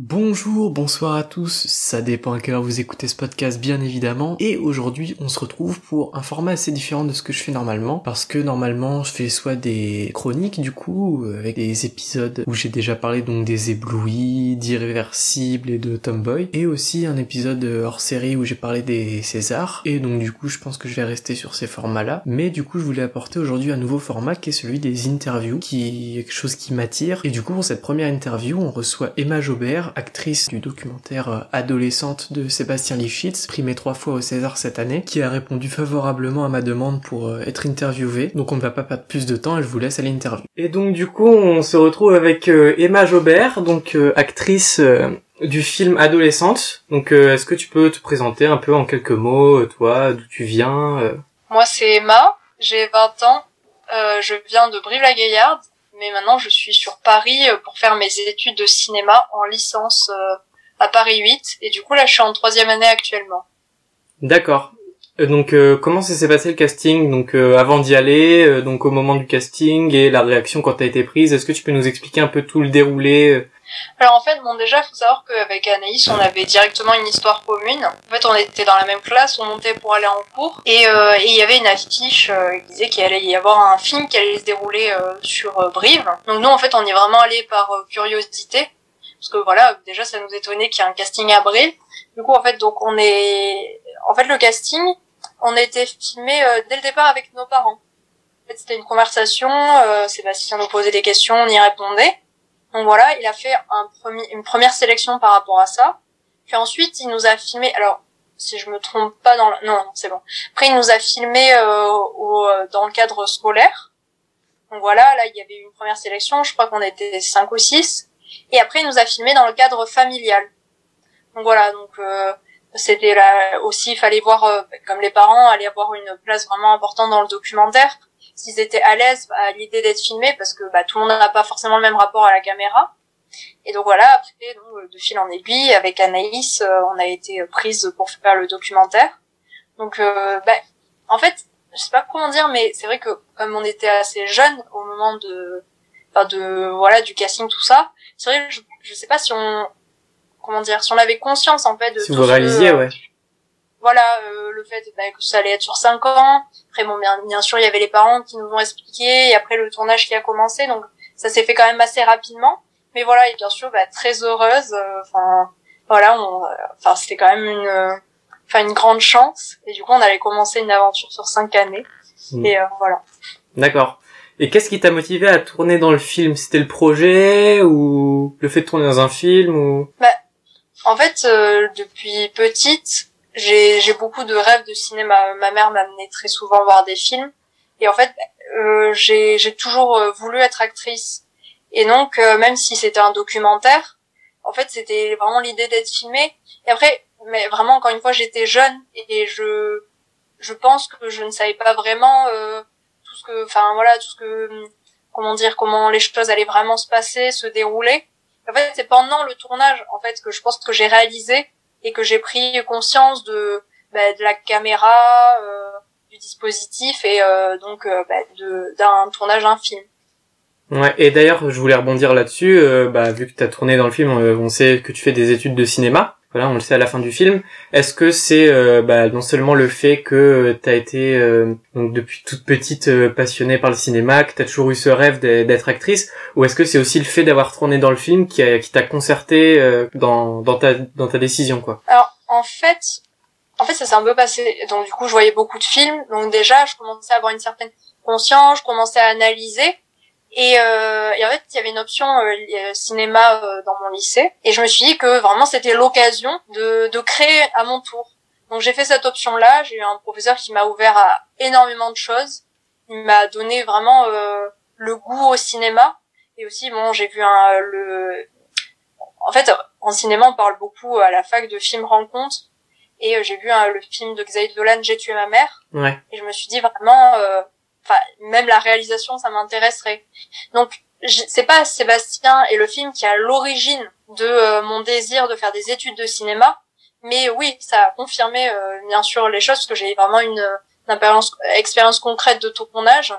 Bonjour, bonsoir à tous, ça dépend à quelle heure vous écoutez ce podcast bien évidemment, et aujourd'hui on se retrouve pour un format assez différent de ce que je fais normalement, parce que normalement je fais soit des chroniques du coup, avec des épisodes où j'ai déjà parlé donc des éblouis, d'irréversibles et de Tomboy, et aussi un épisode hors série où j'ai parlé des Césars, et donc du coup je pense que je vais rester sur ces formats-là, mais du coup je voulais apporter aujourd'hui un nouveau format qui est celui des interviews, qui est quelque chose qui m'attire, et du coup pour cette première interview on reçoit Emma Jobert, actrice du documentaire euh, Adolescente de Sébastien Lifshitz, primé trois fois au César cette année, qui a répondu favorablement à ma demande pour euh, être interviewée. Donc on ne va pas perdre plus de temps et je vous laisse à l'interview. Et donc du coup on se retrouve avec euh, Emma Jobert, donc actrice du film Adolescente. Donc est-ce que tu peux te présenter un peu en quelques mots, toi, d'où tu viens Moi c'est Emma, j'ai 20 ans, je viens de Brive-la-Gaillarde mais maintenant je suis sur Paris euh, pour faire mes études de cinéma en licence euh, à Paris 8 et du coup là je suis en troisième année actuellement. D'accord. Euh, donc comment s'est passé le casting? Donc avant d'y aller donc au moment du casting et la réaction quand t'as été prise est-ce que tu peux nous expliquer un peu tout le déroulé alors en fait, bon déjà, faut savoir qu'avec Anaïs, on avait directement une histoire commune. En fait, on était dans la même classe, on montait pour aller en cours, et euh, il y avait une affiche euh, qui disait qu'il allait y avoir un film qui allait se dérouler euh, sur Brive. Donc nous, en fait, on est vraiment allé par curiosité, parce que voilà, déjà, ça nous étonnait qu'il y ait un casting à Brive. Du coup, en fait, donc on est, en fait, le casting, on a été filmé dès le départ avec nos parents. En fait, c'était une conversation. Sébastien nous posait des questions, on y répondait. Donc voilà, il a fait un une première sélection par rapport à ça. Puis ensuite, il nous a filmé. Alors, si je me trompe pas dans le... non, c'est bon. Après, il nous a filmé euh, au, euh, dans le cadre scolaire. Donc voilà, là, il y avait une première sélection. Je crois qu'on était cinq ou six. Et après, il nous a filmé dans le cadre familial. Donc voilà, donc euh, c'était là aussi, il fallait voir, euh, comme les parents, aller avoir une place vraiment importante dans le documentaire s'ils étaient à l'aise à l'idée d'être filmés parce que bah, tout le monde n'a pas forcément le même rapport à la caméra. Et donc voilà, après, donc, de fil en aiguille, avec Anaïs, euh, on a été prise pour faire le documentaire. Donc, euh, bah, en fait, je sais pas comment dire, mais c'est vrai que comme on était assez jeunes au moment de, enfin de, voilà, du casting, tout ça, c'est vrai, je, je sais pas si on, comment dire, si on avait conscience en fait de. Si vous réalisiez, ouais voilà euh, le fait bah, que ça allait être sur cinq ans. Après bon bien, bien sûr il y avait les parents qui nous ont expliqué et après le tournage qui a commencé donc ça s'est fait quand même assez rapidement. Mais voilà et bien sûr bah, très heureuse euh, enfin voilà on enfin c'était quand même une enfin une grande chance. Et du coup on allait commencer une aventure sur cinq années. Mm. et euh, voilà. D'accord. Et qu'est-ce qui t'a motivé à tourner dans le film? C'était le projet ou le fait de tourner dans un film ou? Bah, En fait, depuis petite, j'ai j'ai beaucoup de rêves de cinéma. Ma mère m'amenait très souvent voir des films et en fait euh, j'ai toujours euh, voulu être actrice. Et donc euh, même si c'était un documentaire, en fait c'était vraiment l'idée d'être filmée. Et après, mais vraiment encore une fois j'étais jeune et je je pense que je ne savais pas vraiment euh, tout ce que, enfin voilà tout ce que comment dire comment les choses allaient vraiment se passer, se dérouler. En fait c'est pendant le tournage en fait que je pense que j'ai réalisé et que j'ai pris conscience de, bah, de la caméra, euh, du dispositif et euh, donc euh, bah, d'un tournage d'un film. Ouais, et d'ailleurs, je voulais rebondir là-dessus. bah, vu que tu as tourné dans le film, on sait que tu fais des études de cinéma. Voilà, on le sait à la fin du film. Est-ce que c'est bah, non seulement le fait que tu as été donc depuis toute petite passionnée par le cinéma, que tu as toujours eu ce rêve d'être actrice, ou est-ce que c'est aussi le fait d'avoir tourné dans le film qui, qui t'a concerté dans, dans, ta, dans ta décision quoi? Alors en fait, en fait ça s'est un peu passé. Donc du coup je voyais beaucoup de films, donc déjà je commençais à avoir une certaine conscience, je commençais à analyser. Et, euh, et en fait, il y avait une option euh, euh, cinéma euh, dans mon lycée. Et je me suis dit que vraiment, c'était l'occasion de, de créer à mon tour. Donc j'ai fait cette option-là. J'ai eu un professeur qui m'a ouvert à énormément de choses. Il m'a donné vraiment euh, le goût au cinéma. Et aussi, bon, j'ai vu un, le... En fait, en cinéma, on parle beaucoup à la fac de films rencontres. Et j'ai vu le film de Xavier Dolan, J'ai tué ma mère. Ouais. Et je me suis dit vraiment enfin même la réalisation ça m'intéresserait donc c'est pas Sébastien et le film qui a l'origine de euh, mon désir de faire des études de cinéma mais oui ça a confirmé euh, bien sûr les choses parce que j'ai vraiment une, expérience, expérience concrète de tournage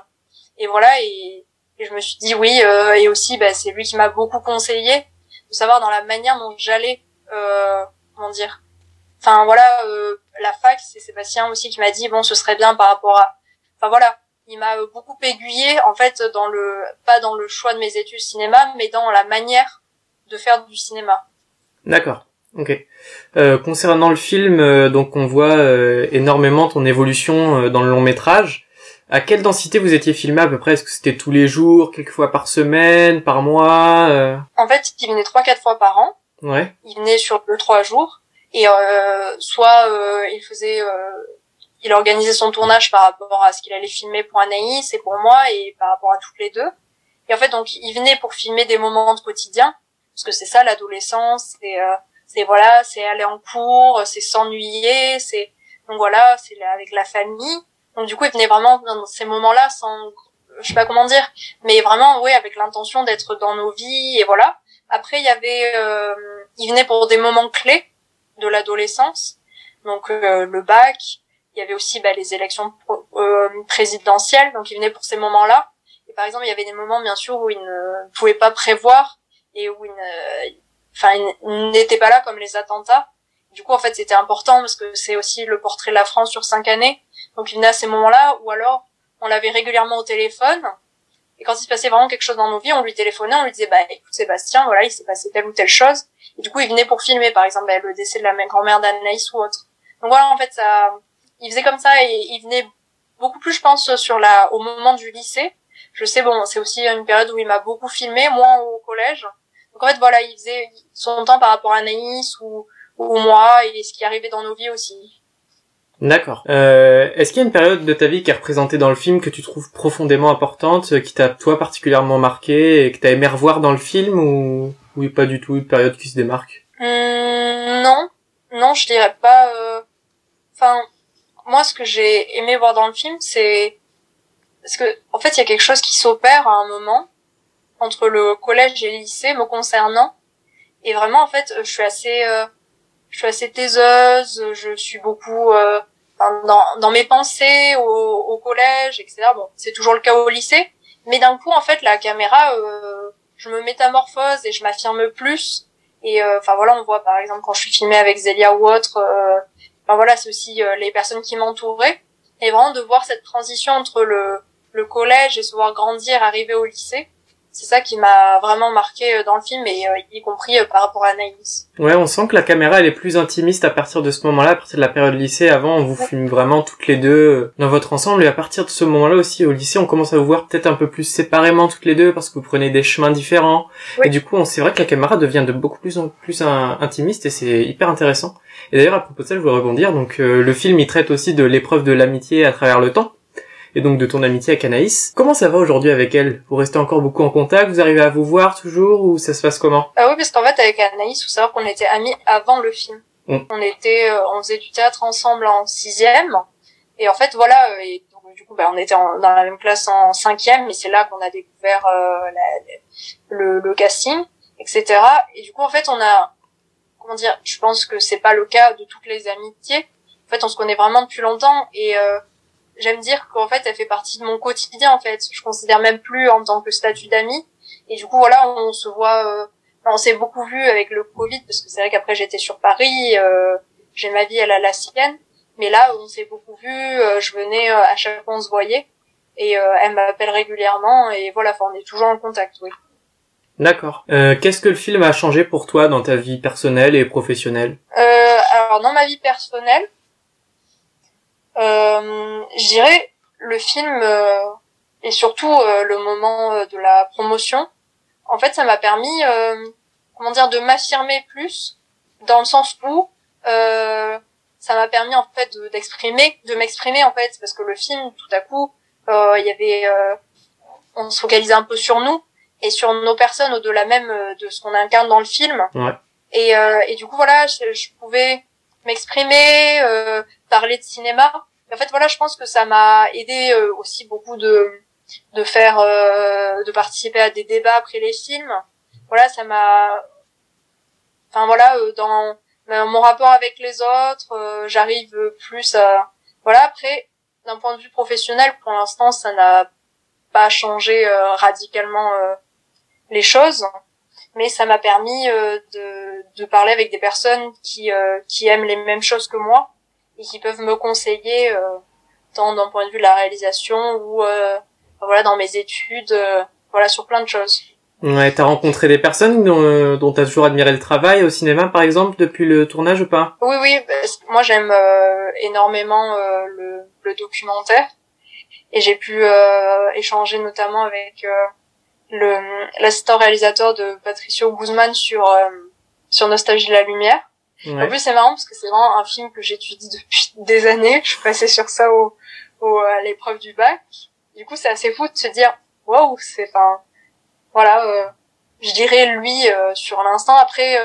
et voilà et, et je me suis dit oui euh, et aussi bah, c'est lui qui m'a beaucoup conseillé savoir dans la manière dont j'allais, euh, comment dire. Enfin voilà, euh, la fac, c'est Sébastien aussi qui m'a dit bon, ce serait bien par rapport à. Enfin voilà, il m'a beaucoup aiguillé en fait dans le pas dans le choix de mes études cinéma, mais dans la manière de faire du cinéma. D'accord. Ok. Euh, concernant le film, euh, donc on voit euh, énormément ton évolution euh, dans le long métrage. À quelle densité vous étiez filmé à peu près? Est-ce que c'était tous les jours, quelques fois par semaine, par mois En fait, il venait trois quatre fois par an. Ouais. Il venait sur deux trois jours et soit il faisait il organisait son tournage par rapport à ce qu'il allait filmer pour Anaïs et pour moi et par rapport à toutes les deux. Et en fait, donc, il venait pour filmer des moments de quotidien, parce que c'est ça l'adolescence, c'est euh, c'est voilà, c'est aller en cours, c'est s'ennuyer, c'est donc voilà, c'est avec la famille. Donc du coup, il venait vraiment dans ces moments-là sans je sais pas comment dire, mais vraiment oui avec l'intention d'être dans nos vies et voilà. Après, il y avait euh, il venait pour des moments clés de l'adolescence. Donc euh, le bac, il y avait aussi bah, les élections euh, présidentielles, donc il venait pour ces moments-là. Et par exemple, il y avait des moments bien sûr où il ne pouvait pas prévoir et où il ne pas là comme les attentats. Du coup, en fait, c'était important parce que c'est aussi le portrait de la France sur cinq années. Donc, il venait à ces moments-là, ou alors, on l'avait régulièrement au téléphone. Et quand il se passait vraiment quelque chose dans nos vies, on lui téléphonait, on lui disait, bah, écoute, Sébastien, voilà, il s'est passé telle ou telle chose. Et du coup, il venait pour filmer, par exemple, bah, le décès de la grand-mère d'Anaïs ou autre. Donc voilà, en fait, ça, il faisait comme ça et il venait beaucoup plus, je pense, sur la, au moment du lycée. Je sais, bon, c'est aussi une période où il m'a beaucoup filmé, moins au collège. Donc en fait, voilà, il faisait son temps par rapport à Anaïs ou, ou moi et ce qui arrivait dans nos vies aussi. D'accord. Euh, Est-ce qu'il y a une période de ta vie qui est représentée dans le film que tu trouves profondément importante, qui t'a toi particulièrement marqué et que t'as aimé revoir dans le film ou ou pas du tout une période qui se démarque? Hum, Non, non, je dirais pas. Euh, enfin, moi, ce que j'ai aimé voir dans le film, c'est parce que en fait, il y a quelque chose qui s'opère à un moment entre le collège et le lycée me concernant. Et vraiment, en fait, je suis assez, euh, je suis assez taiseuse, je suis beaucoup euh, dans, dans mes pensées au, au collège, etc. Bon, c'est toujours le cas au lycée. Mais d'un coup, en fait, la caméra, euh, je me métamorphose et je m'affirme plus. Et euh, enfin voilà, on voit par exemple quand je suis filmée avec Zélia ou autre, euh, enfin voilà, c'est aussi les personnes qui m'entouraient. Et vraiment de voir cette transition entre le, le collège et se voir grandir, arriver au lycée c'est ça qui m'a vraiment marqué euh, dans le film et euh, y compris euh, par rapport à Anaïs. Ouais, on sent que la caméra elle est plus intimiste à partir de ce moment-là, à partir de la période lycée. Avant, on vous filme vraiment toutes les deux dans votre ensemble et à partir de ce moment-là aussi au lycée, on commence à vous voir peut-être un peu plus séparément toutes les deux parce que vous prenez des chemins différents. Et du coup, on c'est vrai que la caméra devient de beaucoup plus en plus intimiste et c'est hyper intéressant. Et d'ailleurs, à propos de ça, je voudrais rebondir. Donc, le film, il traite aussi de l'épreuve de l'amitié à travers le temps et donc de ton amitié avec Anaïs. Comment ça va aujourd'hui avec elle? Vous restez encore beaucoup en contact? Vous arrivez à vous voir toujours ou ça se passe comment? Ah oui, parce qu'en fait avec Anaïs, faut savoir qu'on était amis avant le film. Mm. On était, euh, on faisait du théâtre ensemble en sixième, et en fait voilà, euh, et donc, du coup, bah, on était dans la même classe en cinquième, et c'est là qu'on a découvert euh, la, le, le casting, etc. Et du coup, en fait, on a, comment dire, je pense que c'est pas le cas de toutes les amitiés. En fait, on se connaît vraiment depuis longtemps, et j'aime dire qu'en fait elle fait partie de mon quotidien en fait. Je considère même plus en tant que statut d'ami et du coup voilà on se voit euh, on s'est beaucoup vu avec le covid parce que c'est vrai qu'après j'étais sur Paris euh, j'ai ma vie elle a la sienne. Mais là on s'est beaucoup vu euh, je venais euh, à chaque fois on se voyait. Et elle m'appelle régulièrement et voilà enfin, on est toujours en contact oui. D'accord. Qu'est-ce que le film a changé pour toi dans ta vie personnelle et professionnelle? Alors dans ma vie personnelle, euh, je dirais le film euh, et surtout euh, le moment euh, de la promotion. En fait, ça m'a permis, comment dire, de m'affirmer plus dans le sens où ça m'a permis en fait d'exprimer, de, m'exprimer en fait, parce que le film, tout à coup, il y avait, on se focalisait un peu sur nous et sur nos personnes au-delà même de ce qu'on incarne dans le film. Ouais. Et, et du coup, voilà, je, je pouvais m'exprimer, euh, parler de cinéma. en fait, voilà, je pense que ça m'a aidé euh, aussi beaucoup de de faire, euh, de participer à des débats après les films. Voilà, ça m'a, enfin voilà, dans mon rapport avec les autres, j'arrive plus à, voilà. Après, d'un point de vue professionnel, pour l'instant, ça n'a pas changé radicalement les choses. Mais ça m'a permis euh, de, de parler avec des personnes qui, euh, qui aiment les mêmes choses que moi et qui peuvent me conseiller euh, tant d'un point de vue de la réalisation ou voilà dans mes études, voilà sur plein de choses. Ouais, t'as rencontré des personnes dont, dont t'as toujours admiré le travail au cinéma, par exemple, depuis le tournage ou pas? Oui, oui. Moi, j'aime énormément le, le, documentaire et j'ai pu échanger notamment avec l'assistant réalisateur de Patricio Guzman sur euh, sur Nostalgie de la lumière. En plus c'est marrant parce que c'est vraiment un film que j'étudie depuis des années. Je suis passée sur ça au, au à l'épreuve du bac. Du coup c'est assez fou de se dire waouh c'est enfin voilà euh, je dirais lui euh, sur l'instant après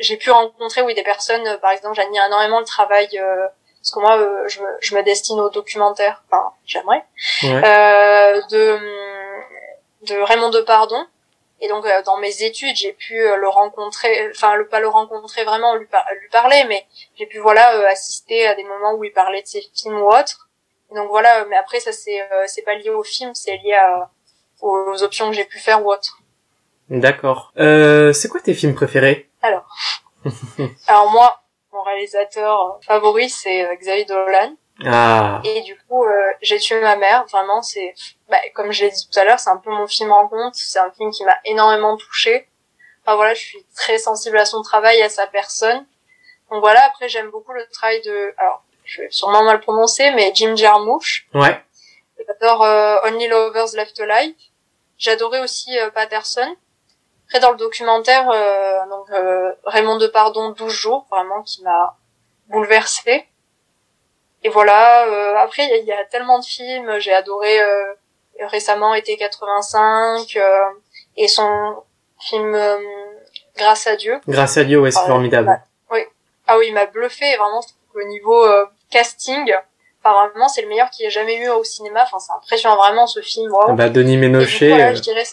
j'ai pu rencontrer oui des personnes par exemple j'admire énormément le travail parce que moi je, je me destine au documentaire enfin j'aimerais de de Raymond Depardon. Et donc euh, dans mes études, j'ai pu euh, le rencontrer, enfin le pas le rencontrer vraiment, lui, lui parler, mais j'ai pu voilà euh, assister à des moments où il parlait de ses films ou autres. Et donc voilà, mais après ça c'est c'est pas lié au film, c'est lié à, aux options que j'ai pu faire ou autres. D'accord. Euh, c'est quoi tes films préférés? Alors, alors moi, mon réalisateur favori c'est Xavier Dolan. Ah. Et du coup, euh, j'ai tué ma mère. Vraiment, c'est, bah, comme je l'ai dit tout à l'heure, c'est un peu mon film rencontre. C'est un film qui m'a énormément touchée. Enfin voilà, je suis très sensible à son travail, à sa personne. Donc voilà. Après, j'aime beaucoup le travail de, alors, je vais sûrement mal prononcer, mais Jim Jarmusch. Ouais. J'adore euh, Only Lovers Left Alive. J'adorais aussi euh, Patterson. Après, dans le documentaire, donc Raymond Depardon, 12 jours, vraiment, qui m'a bouleversée et voilà. Euh, après, il y, a tellement de films. J'ai adoré euh, récemment été 85 euh, et son film Grâce à Dieu. Grâce à Dieu, ouais, c'est formidable. oui. Ah oui, il m'a bluffé vraiment au niveau casting. Enfin, vraiment, c'est le meilleur qu'il ait jamais eu au cinéma. Enfin, c'est impressionnant vraiment ce film. Bah, Denis Ménochet. Je dirais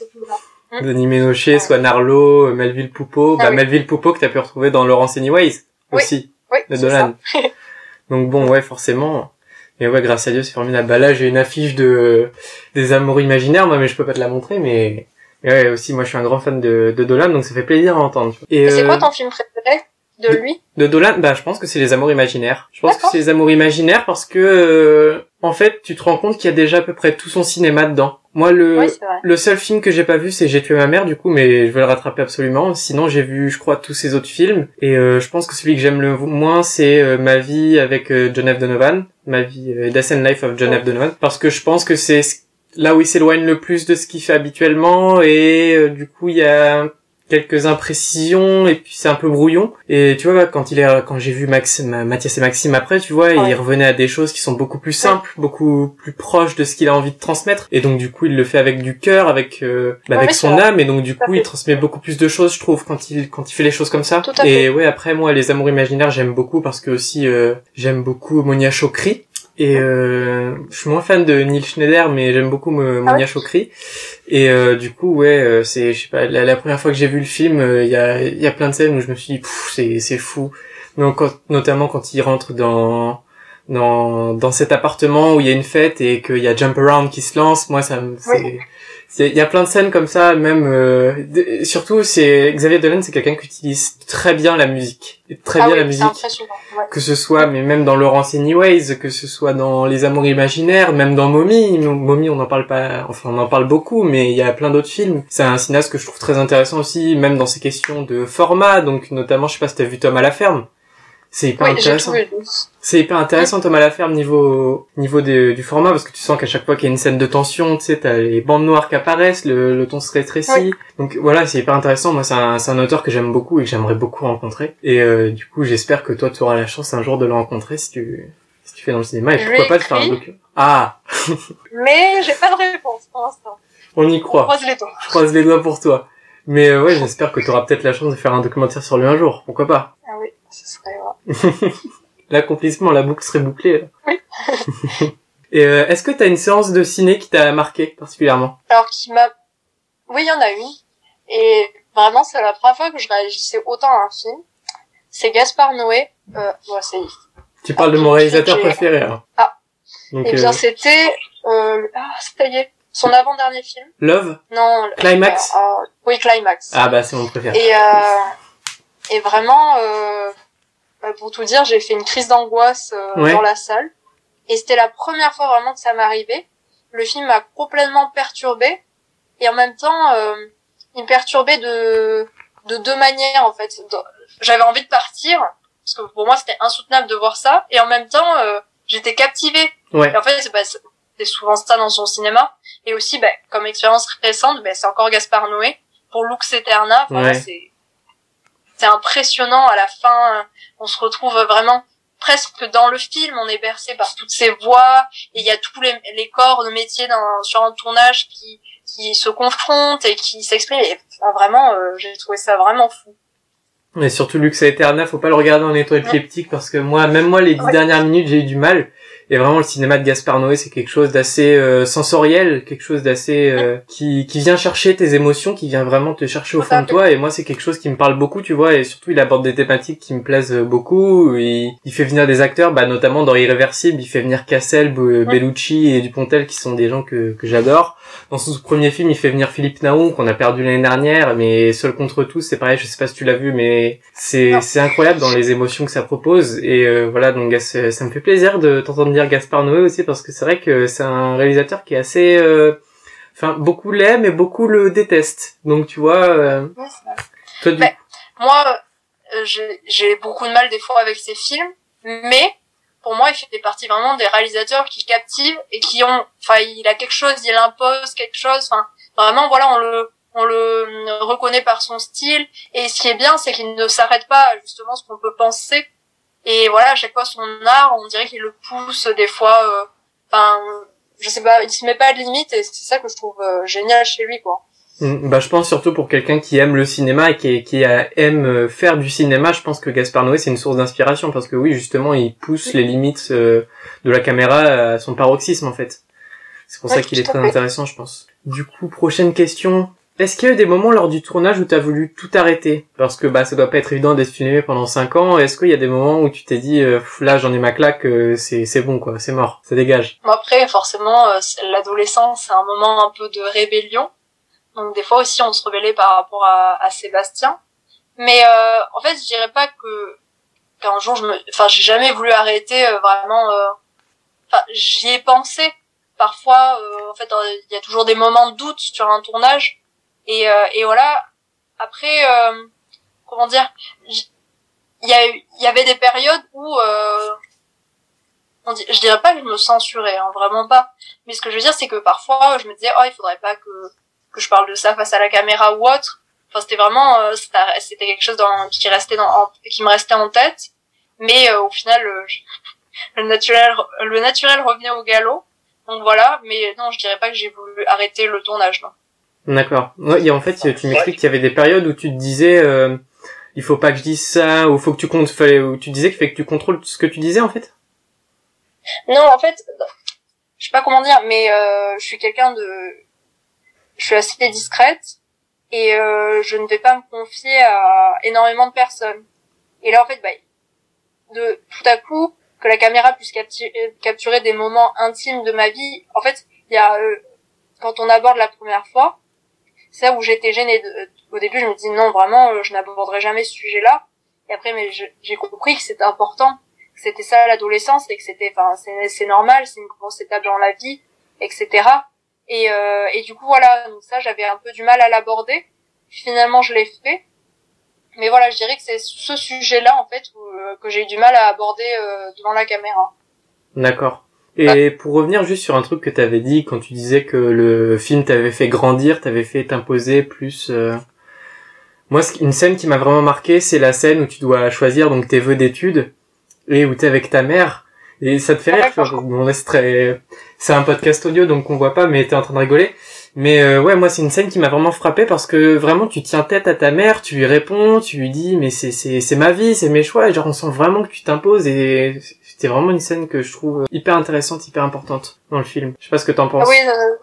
hmm Denis Ménochet, soit Narlo, Melville Poupeau. Ah, bah, Melville Poupeau que t'as pu retrouver dans Laurence Anyways aussi. Oui, de Dolan. Donc bon, ouais, forcément. Mais ouais, grâce à Dieu, c'est formidable. Bah là, j'ai une affiche de des amours imaginaires, moi, mais je peux pas te la montrer, mais, ouais, aussi, moi, je suis un grand fan de, de Dolan, donc ça fait plaisir à entendre. Et, c'est quoi euh, ton film préféré de lui? De Dolan, bah je pense que c'est les amours imaginaires. Je pense que c'est les amours imaginaires parce que euh, en fait, tu te rends compte qu'il y a déjà à peu près tout son cinéma dedans. Moi, le le seul film que j'ai pas vu, c'est J'ai tué ma mère, du coup, mais je vais le rattraper absolument. Sinon, j'ai vu, je crois, tous ses autres films. Et euh, je pense que celui que j'aime le moins, c'est euh, Ma vie avec John F. Donovan, Ma vie, Death and Life of John F. Donovan, parce que je pense que c'est là où il s'éloigne le plus de ce qu'il fait habituellement et du coup il y a quelques imprécisions et puis c'est un peu brouillon. Et tu vois quand il est quand j'ai vu Max Mathias et Maxime après tu vois il revenait à des choses qui sont beaucoup plus simples beaucoup plus proches de ce qu'il a envie de transmettre. Et donc du coup il le fait avec du cœur avec euh, bah, avec son âme. Et donc du coup il transmet beaucoup plus de choses je trouve quand il quand il fait les choses comme ça. Et ouais après moi les amours imaginaires j'aime beaucoup parce que aussi euh, j'aime beaucoup Monia Chokri et euh, je suis moins fan de Neil Schneider, mais j'aime beaucoup Monia ah Chokri. Et euh, du coup, ouais, euh, c'est, je sais pas, la, première fois que j'ai vu le film, euh, il y, a, y a plein de scènes où je me suis dit, c'est, c'est fou. Donc, notamment quand il rentre dans dans dans cet appartement où il y a une fête et qu'il y a Jump Around qui se lance, moi ça me, c'est, il y a plein de scènes comme ça même euh, surtout c'est Xavier Dolan c'est quelqu'un qui utilise très bien la musique. Très ah bien la musique. que ce soit mais même dans Laurence Anyways que ce soit dans Les Amours imaginaires même dans Mommy. Mommy on n'en parle pas enfin on en parle beaucoup mais il y a plein d'autres films. C'est un cinéaste que je trouve très intéressant aussi même dans ces questions de format. Donc notamment je sais pas si t'as vu Tom à la ferme c'est hyper intéressant. C'est hyper intéressant Thomas Laferme niveau niveau du format parce que tu sens qu'à chaque fois qu'il y a une scène de tension, tu sais, t'as les bandes noires qui apparaissent, le, le ton se rétrécit. Donc voilà, c'est hyper intéressant. Moi, c'est un, c'est un auteur que j'aime beaucoup et que j'aimerais beaucoup rencontrer. Et euh, du coup, j'espère que toi, tu auras la chance un jour de le rencontrer si tu si tu fais dans le cinéma et pourquoi pas de faire un docu. Ah. Mais j'ai pas de réponse pour l'instant. On y croit. On croise les doigts. Je croise les doigts pour toi. Mais euh, ouais, j'espère que tu auras peut-être la chance de faire un documentaire sur lui un jour. Pourquoi pas? Ce serait L'accomplissement, la boucle serait bouclée. Oui. Et euh, est-ce que tu as une séance de ciné qui t'a marqué particulièrement? Alors qui m'a... Oui, il y en a une. Et vraiment, c'est la première fois que je réagissais autant à un film. C'est Gaspard Noé. Euh, ouais, c'est... Tu parles de mon réalisateur préféré. Hein. Ah. Donc, et eh bien, euh... c'était... Euh... Ah, ça y est. son avant-dernier film. Love? Non. Climax? euh, euh, Oui, Climax. Ah bah c'est mon préféré. Et, euh, et vraiment, euh, pour tout dire, j'ai fait une crise d'angoisse euh, Ouais. dans la salle. Et c'était la première fois vraiment que ça m'arrivait. Le film m'a complètement perturbée. Et en même temps, euh, il me perturbait de, de deux manières, en fait. J'avais envie de partir, parce que pour moi, c'était insoutenable de voir ça. Et en même temps, euh, j'étais captivée. Ouais. Et en fait, c'est bah, c'est souvent ça dans son cinéma. Et aussi, bah, comme expérience récente, bah, c'est encore Gaspard Noé. Pour Lux Eterna, Ouais. c'est c'est impressionnant. À la fin, on se retrouve vraiment presque dans le film. On est bercé par toutes ces voix. Et il y a tous les, les corps de métier dans, sur un tournage qui, qui se confrontent et qui s'expriment. Et enfin, vraiment, euh, j'ai trouvé ça vraiment fou. Et surtout Lux Eterna, faut pas le regarder en étant épileptique parce que moi, même moi, les dix Ouais. dernières minutes, j'ai eu du mal. Et vraiment, le cinéma de Gaspard Noé, c'est quelque chose d'assez euh, sensoriel, quelque chose d'assez euh, qui qui vient chercher tes émotions, qui vient vraiment te chercher au fond de toi. Et moi, c'est quelque chose qui me parle beaucoup, tu vois. Et surtout, il aborde des thématiques qui me plaisent euh, beaucoup. Il, il fait venir des acteurs, bah notamment dans Irréversible, il fait venir Cassel, Be- Bellucci et Dupontel, qui sont des gens que que j'adore. Dans son premier film, il fait venir Philippe Naon, qu'on a perdu l'année dernière, mais Seul contre tous, c'est pareil, je sais pas si tu l'as vu, mais c'est c'est incroyable dans les émotions que ça propose. Et euh, voilà, donc Gas- ça me fait plaisir de t'entendre dire Gaspard Noé aussi, parce que c'est vrai que c'est un réalisateur qui est assez... euh, Enfin, beaucoup l'aiment et beaucoup le détestent. Donc tu vois, euh, toi, du... Mais- Moi, euh, j'ai beaucoup de mal des fois avec ces films, mais pour moi, il fait partie vraiment des réalisateurs qui captivent et qui ont, enfin, il a quelque chose, il impose quelque chose, enfin, vraiment, voilà, on le, on le reconnaît par son style. Et ce qui est bien, c'est qu'il ne s'arrête pas à justement ce qu'on peut penser. Et voilà, à chaque fois son art, on dirait qu'il le pousse des fois, euh, enfin, je sais pas, il se met pas de limite et c'est ça que je trouve euh, génial chez lui, quoi. Mm, Bah, je pense surtout pour quelqu'un qui aime le cinéma et qui, qui aime euh, faire du cinéma, je pense que Gaspard Noé c'est une source d'inspiration parce que oui, justement, il pousse les limites de la caméra à son paroxysme en fait. C'est pour ça qu'il est très fait. intéressant, je pense. Du coup, prochaine question. Est-ce qu'il y a eu des moments lors du tournage où t'as voulu tout arrêter Parce que bah ça doit pas être évident d'être filmé pendant 5 ans. Est-ce qu'il y a des moments où tu t'es dit euh, là j'en ai ma claque, euh, c'est c'est bon quoi, c'est mort, ça dégage? Après, forcément, euh, l'adolescence, c'est un moment un peu de rébellion. Donc des fois aussi, on se rebellait par rapport à, à Sébastien. Mais euh, en fait, je dirais pas que qu'un jour, je me, enfin, j'ai jamais voulu arrêter euh, vraiment. euh, Enfin, j'y ai pensé. Parfois, en fait, il y a toujours des moments de doute sur un tournage. Et, euh, et voilà. Après, euh, comment dire, il y a y avait des périodes où euh, je dirais pas que je me censurais, hein, vraiment pas. Mais ce que je veux dire, c'est que parfois, je me disais, oh, il faudrait pas que, que je parle de ça face à la caméra ou autre. Enfin, c'était vraiment, euh, c'était quelque chose dans, qui restait dans, en- qui me restait en tête. Mais euh, au final, le naturel, le naturel revenait au galop. Donc voilà. Mais non, je dirais pas que j'ai voulu arrêter le tournage, non. D'accord. Ouais, en fait, tu m'expliques qu'il y avait des périodes où tu te disais, euh, il faut pas que je dise ça, ou faut que tu comptes, fallait, où tu disais qu'il fallait que tu contrôles ce que tu disais en fait? Non, en fait, je sais pas comment dire, mais euh, je suis quelqu'un de, je suis assez discrète et euh, je ne vais pas me confier à énormément de personnes. Et là, en fait, bah, de tout à coup que la caméra puisse capti- capturer des moments intimes de ma vie. En fait, il y a euh, quand on aborde la première fois, c'est là où j'étais gênée. De- au début, je me dis non, vraiment, euh, je n'aborderai jamais ce sujet-là. Et après, mais j'ai compris que c'était important que c'était ça l'adolescence et que c'était enfin c'est normal c'est une grosse étape dans la vie etc et euh, et du coup voilà donc ça j'avais un peu du mal à l'aborder finalement je l'ai fait mais voilà je dirais que c'est ce sujet là en fait où, euh, que j'ai eu du mal à aborder euh, devant la caméra D'accord. Et pour revenir juste sur un truc que t'avais dit quand tu disais que le film t'avait fait grandir, t'avait fait t'imposer plus. euh, Moi, une scène qui m'a vraiment marqué, c'est la scène où tu dois choisir donc tes vœux d'études et où t'es avec ta mère. Et ça te fait Ah, rire, tu vois. Là, c'est très... C'est un podcast audio, donc on voit pas, mais t'es en train de rigoler. Mais euh, ouais, moi, c'est une scène qui m'a vraiment frappé parce que vraiment, tu tiens tête à ta mère, tu lui réponds, tu lui dis, mais c'est c'est c'est ma vie, c'est mes choix. Et genre, on sent vraiment que tu t'imposes et c'était vraiment une scène que je trouve hyper intéressante, hyper importante dans le film. Je sais pas ce que t'en penses. Oui euh,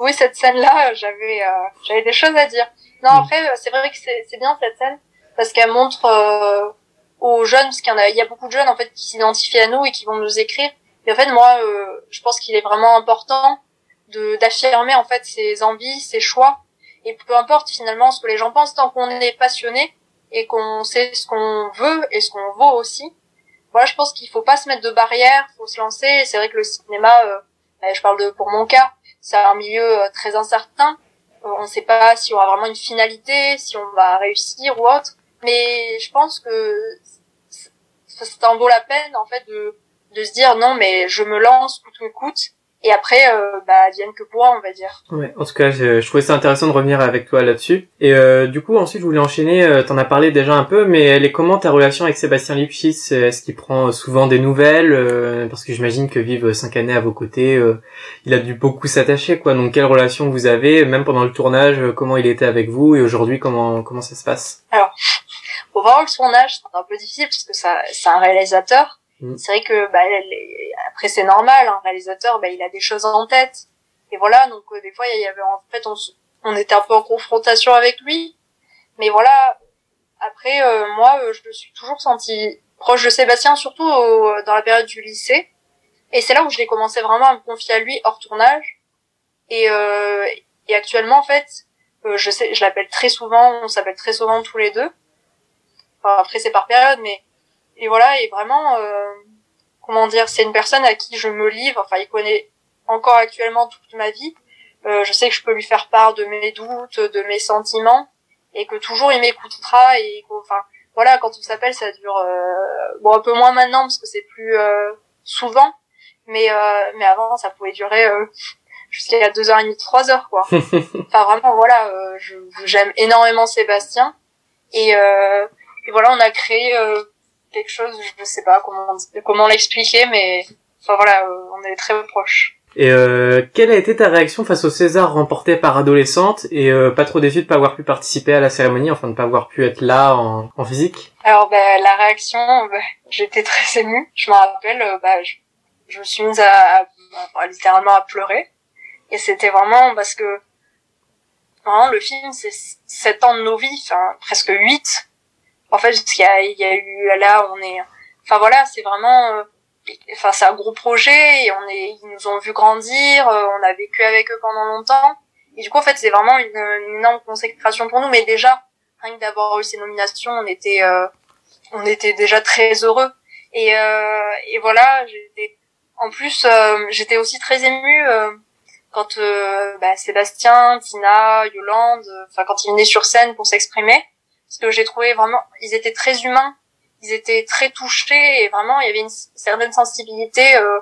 oui cette scène là j'avais euh, j'avais des choses à dire non Mm. après euh, c'est vrai que c'est c'est bien cette scène parce qu'elle montre euh, aux jeunes parce qu'il y en a il y a beaucoup de jeunes en fait qui s'identifient à nous et qui vont nous écrire et en fait moi euh, je pense qu'il est vraiment important de d'affirmer en fait ses envies, ses choix, et peu importe finalement ce que les gens pensent, tant qu'on est passionné et qu'on sait ce qu'on veut et ce qu'on vaut aussi. Voilà, je pense qu'il faut pas se mettre de barrières, faut se lancer. C'est vrai que le cinéma, euh, bah, je parle de pour mon cas, c'est un milieu euh, très incertain. Euh, on ne sait pas si on aura vraiment une finalité, si on va réussir ou autre. Mais je pense que ça en vaut la peine en fait de de se dire non mais je me lance coûte que coûte et après euh, bah viennent que pour on va dire. Ouais en tout cas je, je, trouvais ça intéressant de revenir avec toi là-dessus. Et euh, du coup ensuite je voulais enchaîner euh, t'en as parlé déjà un peu mais elle est comment ta relation avec Sébastien Lipschitz? Est-ce qu'il prend souvent des nouvelles euh, parce que j'imagine que vivre cinq années à vos côtés euh, il a dû beaucoup s'attacher quoi. Donc quelle relation vous avez même pendant le tournage comment il était avec vous et aujourd'hui comment comment ça se passe? Alors pour voir le tournage c'est un peu difficile parce que ça c'est un réalisateur Mm. C'est vrai que bah, après c'est normal, un réalisateur, bah, il a des choses en tête. Et voilà, donc euh, des fois il y avait en fait on, on, était un peu en confrontation avec lui. Mais voilà, après euh, moi euh, je me suis toujours senti proche de Sébastien, surtout dans la période du lycée. Et c'est là où je l'ai commencé vraiment à me confier à lui hors tournage. Et, et actuellement en fait, je sais, je l'appelle très souvent, on s'appelle très souvent tous les deux. Enfin, après c'est par période, mais et voilà, et vraiment, euh, comment dire, c'est une personne à qui je me livre. Enfin, il connaît encore actuellement toute ma vie. Euh, je sais que je peux lui faire part de mes doutes, de mes sentiments, et que toujours il m'écoutera. Et enfin, voilà, quand on s'appelle, ça dure euh, bon un peu moins maintenant parce que c'est plus euh, souvent, mais euh, mais avant ça pouvait durer jusqu'à deux heures et demie, trois heures quoi. enfin vraiment, voilà, j'aime énormément Sébastien, et, et voilà, on a créé quelque chose, je sais pas comment comment l'expliquer, mais enfin voilà, euh, on est très proches. Et euh, quelle a été ta réaction face au César remporté par adolescente et euh, pas trop déçu de pas avoir pu participer à la cérémonie, enfin de pas avoir pu être là en, en physique? Alors bah, la réaction, bah, j'étais très émue. Je me rappelle, euh, bah, je, je, me suis mise à, à, littéralement à pleurer et c'était vraiment parce que vraiment le film c'est sept ans de nos vies, enfin presque huit en fait il y a, y a eu là on est enfin voilà c'est vraiment euh, enfin c'est un gros projet et on est ils nous ont vu grandir euh, on a vécu avec eux pendant longtemps. Et du coup en fait c'est vraiment une, une, énorme consécration pour nous. Mais déjà rien que d'avoir eu ces nominations on était euh, on était déjà très heureux. Et et voilà j'étais en plus j'étais aussi très émue quand bah, Sébastien Tina Yolande enfin quand ils venaient sur scène pour s'exprimer parce que j'ai trouvé vraiment, ils étaient très humains, ils étaient très touchés et vraiment il y avait une certaine sensibilité. Euh,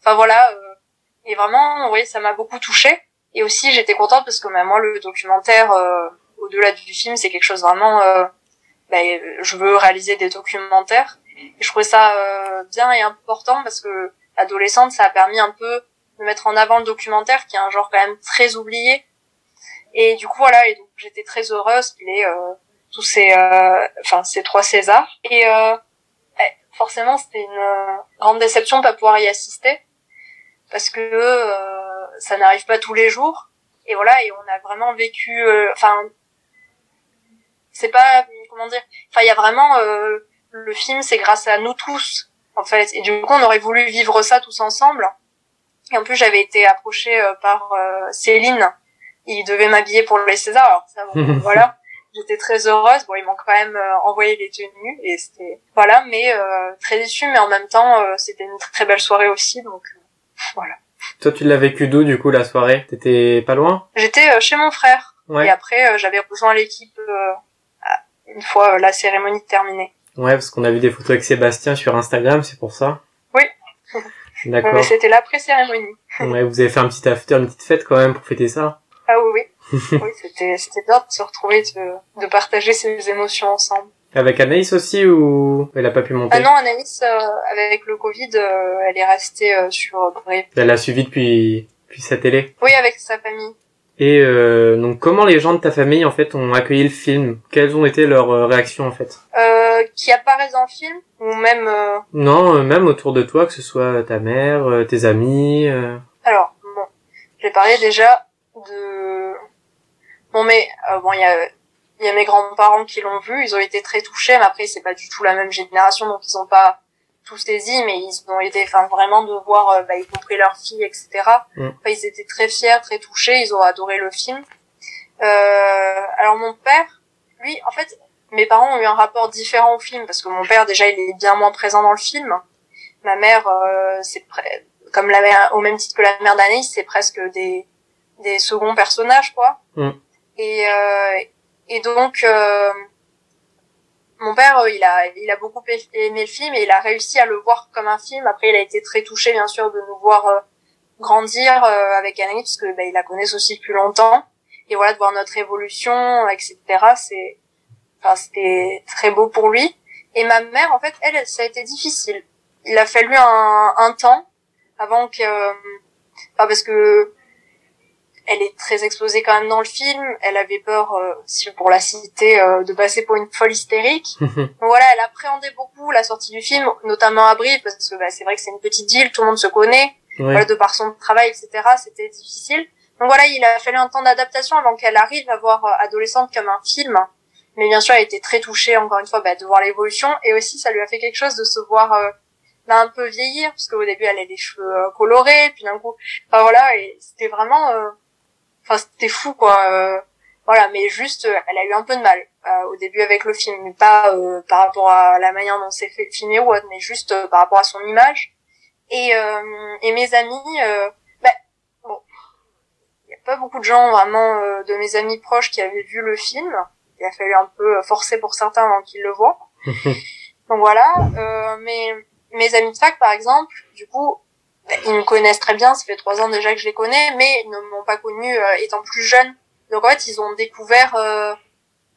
enfin voilà, euh, et vraiment, oui, ça m'a beaucoup touchée. Et aussi j'étais contente parce que bah, moi le documentaire, euh, au-delà du film, c'est quelque chose vraiment. Bah, je veux réaliser des documentaires et je trouvais ça bien et important parce que adolescente, ça a permis un peu de mettre en avant le documentaire qui est un genre quand même très oublié. Et du coup voilà, et donc j'étais très heureuse qu'il ait tous ces, euh, enfin ces trois Césars. Et euh, forcément, c'était une euh, grande déception de pas pouvoir y assister parce que ça n'arrive pas tous les jours. Et voilà, et on a vraiment vécu, enfin, c'est pas comment dire, enfin il y a vraiment le film, c'est grâce à nous tous en fait. Et du coup, on aurait voulu vivre ça tous ensemble. Et en plus, j'avais été approchée par Céline. Il devait m'habiller pour les Césars. Alors ça, voilà j'étais très heureuse. Bon, ils m'ont quand même euh, envoyé les tenues et c'était voilà, mais euh, très déçue. Mais en même temps, euh, c'était une très belle soirée aussi, donc voilà. Toi, tu l'as vécu d'où du coup la soirée? T'étais pas loin? J'étais chez mon frère. Ouais. Et après, j'avais rejoint l'équipe une fois la cérémonie terminée. Ouais, parce qu'on a vu des photos avec Sébastien sur Instagram, c'est pour ça? Oui. D'accord. c'était l'après-cérémonie. ouais, vous avez fait un petit after, une petite fête quand même pour fêter ça. Ah oui, oui. Oui, c'était c'était bien de se retrouver, de, de partager ces émotions ensemble. Avec Anaïs aussi ou elle a pas pu monter? Ah non, Anaïs, euh, avec le Covid, euh, elle est restée euh, sur Bré. Elle a suivi depuis, depuis sa télé? Oui, avec sa famille. Et euh, donc comment les gens de ta famille en fait ont accueilli le film? Quelles ont été leurs réactions en fait? Euh, Qui apparaissent dans le film ou même Non, même autour de toi, que ce soit ta mère, tes amis. Alors bon, j'ai parlé déjà de Bon, mais euh, bon, il y a, y a mes grands-parents qui l'ont vu, ils ont été très touchés, mais après c'est pas du tout la même génération, donc ils ont pas tout saisis, mais ils ont été, enfin vraiment de voir, euh, bah, y compris leur fille, etc. Mm. Enfin, ils étaient très fiers, très touchés, ils ont adoré le film. Euh, alors mon père, lui, en fait, mes parents ont eu un rapport différent au film parce que mon père déjà il est bien moins présent dans le film. Ma mère, euh, c'est comme la mère, au même titre que la mère d'Anaïs, c'est presque des des seconds personnages quoi. Mm. Et euh, et donc euh, mon père, euh, il a il a beaucoup aimé le film et il a réussi à le voir comme un film. Après, il a été très touché bien sûr de nous voir grandir avec Anaïs parce que bah, il la connaissent aussi depuis longtemps et voilà de voir notre évolution, etc. C'est enfin c'était très beau pour lui. Et ma mère, en fait, elle, ça a été difficile. Il a fallu un, un temps avant que, enfin parce que elle est très exposée quand même dans le film. Elle avait peur, euh, si pour la citer, euh, de passer pour une folle hystérique. Donc voilà, elle appréhendait beaucoup la sortie du film, notamment à Brive, parce que bah, c'est vrai que c'est une petite ville, tout le monde se connaît, ouais. voilà, de par son travail, etc. C'était difficile. Donc voilà, il a fallu un temps d'adaptation avant qu'elle arrive à voir euh, Adolescente comme un film. Mais bien sûr, elle était très touchée, encore une fois, bah, de voir l'évolution. Et aussi, ça lui a fait quelque chose de se voir euh, bah, un peu vieillir, parce qu'au début, elle avait des cheveux euh, colorés, puis d'un coup... Enfin voilà, et c'était vraiment... Enfin, c'était fou, quoi. euh, voilà, mais juste, euh, elle a eu un peu de mal euh, au début avec le film. Mais pas euh, par rapport à la manière dont c'est fait filmé ou autre, mais juste euh, par rapport à son image. Et, euh, et mes amis... Euh, bah, bon, il n'y a pas beaucoup de gens vraiment euh, de mes amis proches qui avaient vu le film. Il a fallu un peu forcer pour certains avant qu'ils le voient. Donc voilà. Euh, mais mes amis de fac, par exemple, du coup, ils me connaissent très bien. Ça fait trois ans déjà que je les connais, mais ils ne m'ont pas connu euh, étant plus jeune. Donc en fait, ils ont découvert euh,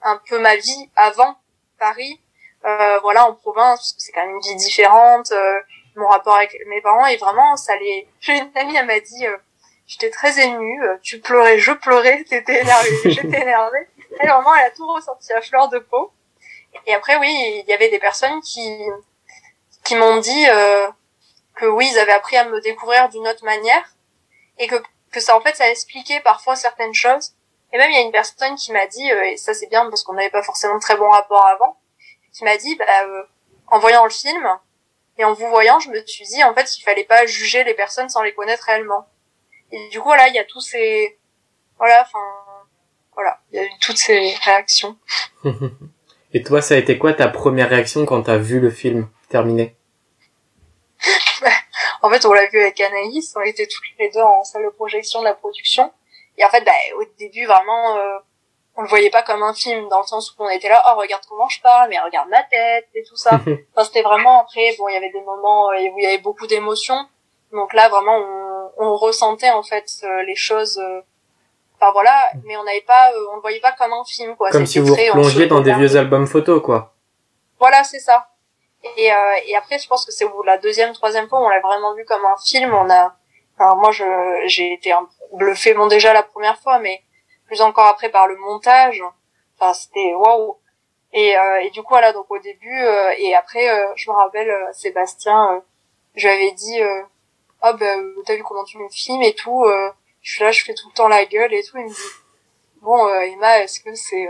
un peu ma vie avant Paris. Euh, voilà, en province, parce que c'est quand même une vie différente. euh, mon rapport avec mes parents et vraiment, ça les. J'ai une amie, elle m'a dit. euh, J'étais très émue, euh, tu pleurais, je pleurais, t'étais énervée, j'étais énervée. Et vraiment, elle a tout ressenti à fleur de peau. Et après, oui, il y avait des personnes qui qui m'ont dit euh, que oui, ils avaient appris à me découvrir d'une autre manière et que que ça en fait ça expliquait parfois certaines choses. Et même il y a une personne qui m'a dit euh, et ça c'est bien parce qu'on n'avait pas forcément de très bon rapport avant, qui m'a dit bah euh, en voyant le film et en vous voyant, je me suis dit en fait il fallait pas juger les personnes sans les connaître réellement. Et du coup voilà, il y a tous ces voilà, enfin voilà, il y a eu toutes ces réactions. Et toi, ça a été quoi ta première réaction quand t'as vu le film terminé? En fait, on l'a vu avec Anaïs, on était tous les deux en salle de projection de la production. Et en fait, bah, au début, vraiment, euh, on le voyait pas comme un film, dans le sens où on était là, oh, regarde comment je parle, mais regarde ma tête, et tout ça. Enfin, c'était vraiment, après, bon, il y avait des moments euh, où il y avait beaucoup d'émotions. Donc là, vraiment, on, on ressentait, en fait, euh, les choses... euh, Enfin, voilà, mais on n'avait pas... euh, on le voyait pas comme un film, quoi. Comme si vous plongiez dans des vieux albums photos, quoi. Voilà, c'est ça. Et, euh, et après, je pense que c'est la deuxième, troisième fois où on l'a vraiment vu comme un film. On a, alors moi, j'ai été un peu bluffée, bon déjà la première fois, mais plus encore après par le montage. Enfin, c'était waouh. Et, euh, et du coup, voilà, donc au début euh, et après, euh, je me rappelle, euh, Sébastien, je lui avais dit, oh ben, t'as vu comment tu me filmes et tout. je suis là, je fais tout le temps la gueule et tout. Il me dit, bon, Emma, est-ce que c'est,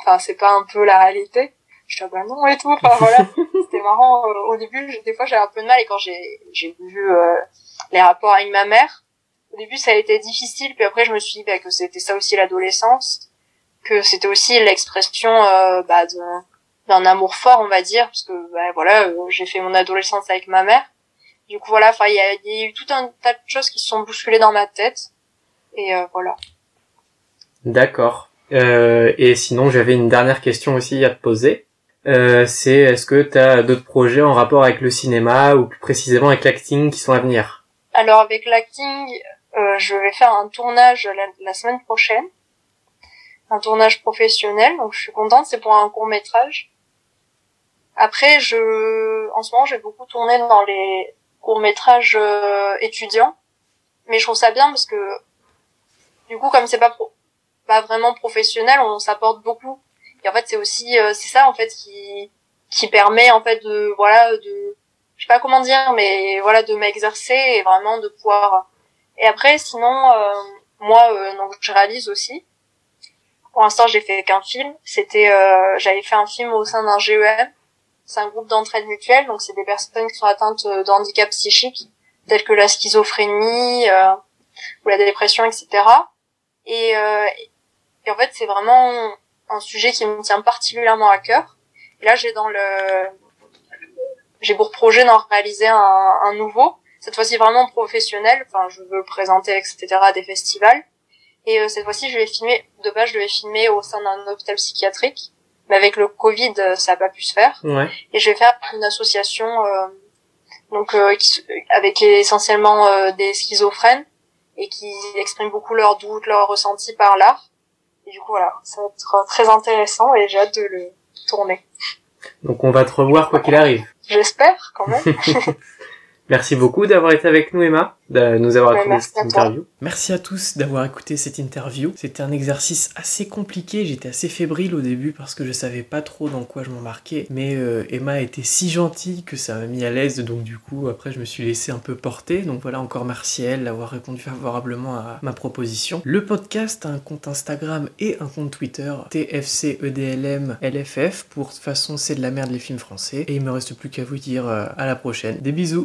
enfin, c'est pas un peu la réalité? Je dis, ah bah non et tout. Enfin voilà, c'était marrant. euh, au début, des fois, j'avais un peu de mal et quand j'ai j'ai vu euh, les rapports avec ma mère, au début, ça a été difficile. Puis après, je me suis dit bah, que c'était ça aussi l'adolescence, que c'était aussi l'expression euh, bah, d'un amour fort, on va dire, parce que bah, voilà, euh, j'ai fait mon adolescence avec ma mère. Du coup, voilà, enfin, il y a, y a eu tout un tas de choses qui se sont bousculées dans ma tête. Et euh, voilà. D'accord. Euh, et sinon, j'avais une dernière question aussi à te poser. Euh, c'est est-ce que tu as d'autres projets en rapport avec le cinéma ou plus précisément avec l'acting qui sont à venir? Alors avec l'acting, euh, je vais faire un tournage la, la semaine prochaine, un tournage professionnel, donc je suis contente, c'est pour un court métrage. Après, je, en ce moment, j'ai beaucoup tourné dans les courts métrages euh, étudiants, mais je trouve ça bien parce que du coup, comme c'est pas pro- pas vraiment professionnel, on s'apporte beaucoup. Et en fait, c'est aussi, euh, c'est ça en fait qui qui permet en fait de voilà de je sais pas comment dire, mais voilà, de m'exercer et vraiment de pouvoir. Et après, sinon, euh, moi, euh, donc je réalise aussi. Pour l'instant, j'ai fait qu'un film. C'était, euh, j'avais fait un film au sein d'un GEM c'est un groupe d'entraide mutuelle, donc c'est des personnes qui sont atteintes de handicap psychique, tels que la schizophrénie ou la dépression, etc. Et, et en fait, c'est vraiment un sujet qui me tient particulièrement à cœur. Et là, j'ai dans le, j'ai pour projet d'en réaliser un, un nouveau, cette fois-ci vraiment professionnel. Enfin, je veux le présenter, etc. à des festivals. Et euh, cette fois-ci, je vais filmer. De base, je vais filmer au sein d'un hôpital psychiatrique, mais avec le Covid, euh, ça n'a pas pu se faire. Ouais. Et je vais faire une association, euh, donc qui, avec essentiellement des schizophrènes et qui expriment beaucoup leurs doutes, leurs ressentis par l'art. Du coup, voilà, ça va être très intéressant et j'ai hâte de le tourner. Donc on va te revoir quoi qu'il arrive. J'espère, quand même. Merci beaucoup d'avoir été avec nous, Emma, de nous avoir écouté cette interview. Merci à tous d'avoir écouté cette interview. C'était un exercice assez compliqué. J'étais assez fébrile au début parce que je savais pas trop dans quoi je m'embarquais. Mais euh, Emma était si gentille que ça m'a mis à l'aise. Donc du coup, après, je me suis laissé un peu porter. Donc voilà, encore merci à elle d'avoir répondu favorablement à ma proposition. Le podcast a un compte Instagram et un compte Twitter, TFCEDLM LFF. Pour toute façon, c'est de la merde les films français. Et il me reste plus qu'à vous dire euh, à la prochaine. Des bisous